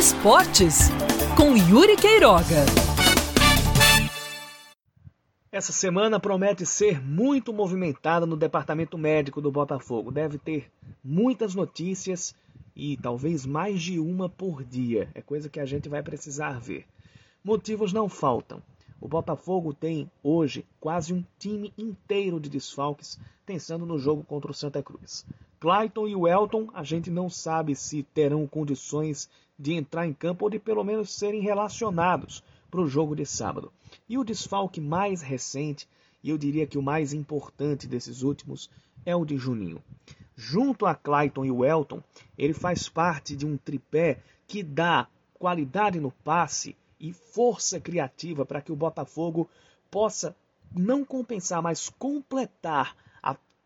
Esportes com Yuri Queiroga. Essa semana promete ser muito movimentada no departamento médico do Botafogo. Deve ter muitas notícias e talvez mais de uma por dia. É coisa que a gente vai precisar ver. Motivos não faltam. O Botafogo tem hoje quase um time inteiro de desfalques pensando no jogo contra o Santa Cruz. Clayton e o Elton, a gente não sabe se terão condições de entrar em campo ou de pelo menos serem relacionados para o jogo de sábado. E o desfalque mais recente, e eu diria que o mais importante desses últimos, é o de Juninho. Junto a Clayton e o Elton, ele faz parte de um tripé que dá qualidade no passe e força criativa para que o Botafogo possa não compensar, mas completar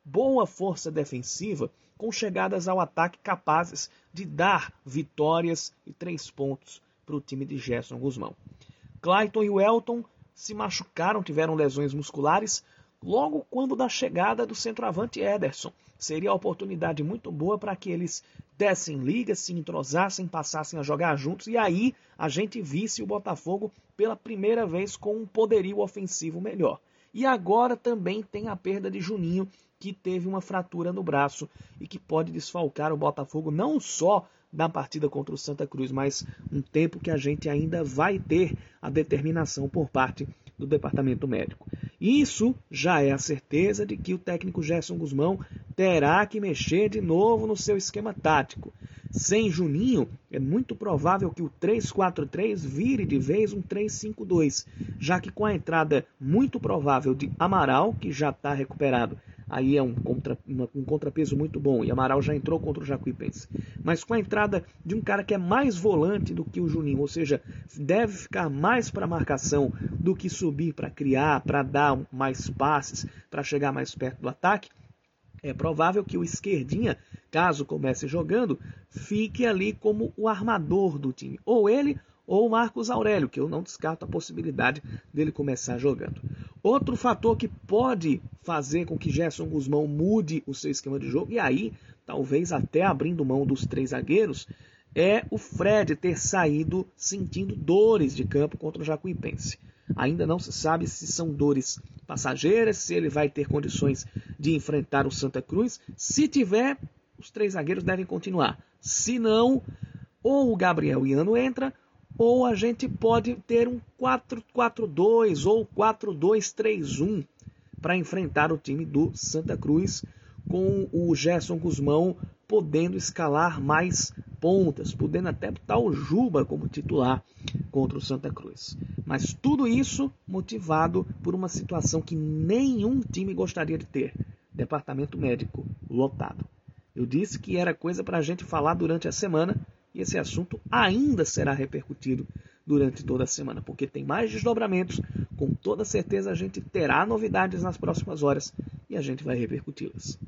boa força defensiva com chegadas ao ataque capazes de dar vitórias e três pontos para o time de Gerson Guzmão. Clayton e o Elton se machucaram, tiveram lesões musculares logo quando da chegada do centroavante Ederson. Seria a oportunidade muito boa para que eles dessem liga, se entrosassem, passassem a jogar juntos e aí a gente visse o Botafogo pela primeira vez com um poderio ofensivo melhor. E agora também tem a perda de Juninho, que teve uma fratura no braço e que pode desfalcar o Botafogo não só da partida contra o Santa Cruz, mas um tempo que a gente ainda vai ter a determinação por parte do departamento médico. Isso já é a certeza de que o técnico Gerson Guzmão terá que mexer de novo no seu esquema tático. Sem Juninho, é muito provável que o 3-4-3 vire de vez um 3-5-2, já que com a entrada muito provável de Amaral, que já está recuperado, aí é um, contra, um contrapeso muito bom, e Amaral já entrou contra o Jacuipense. Mas com a entrada de um cara que é mais volante do que o Juninho, ou seja, deve ficar mais para marcação do que subir para criar, para dar mais passes, para chegar mais perto do ataque, é provável que o esquerdinha, caso comece jogando, fique ali como o armador do time. Ou ele ou o Marcos Aurélio, que eu não descarto a possibilidade dele começar jogando. Outro fator que pode fazer com que Gerson Guzmão mude o seu esquema de jogo, e aí talvez até abrindo mão dos três zagueiros, é o Fred ter saído sentindo dores de campo contra o Jacuipense. Ainda não se sabe se são dores passageiras, se ele vai ter condições de enfrentar o Santa Cruz. Se tiver, os três zagueiros devem continuar. Se não, ou o Gabriel Iano entra, ou a gente pode ter um 4-4-2 ou 4-2-3-1 para enfrentar o time do Santa Cruz, com o Gerson Guzmão podendo escalar mais pontas, podendo até botar o Juba como titular contra o Santa Cruz. Mas tudo isso motivado por uma situação que nenhum time gostaria de ter: departamento médico lotado. Eu disse que era coisa para a gente falar durante a semana e esse assunto ainda será repercutido durante toda a semana, porque tem mais desdobramentos. Com toda certeza a gente terá novidades nas próximas horas e a gente vai repercuti-las.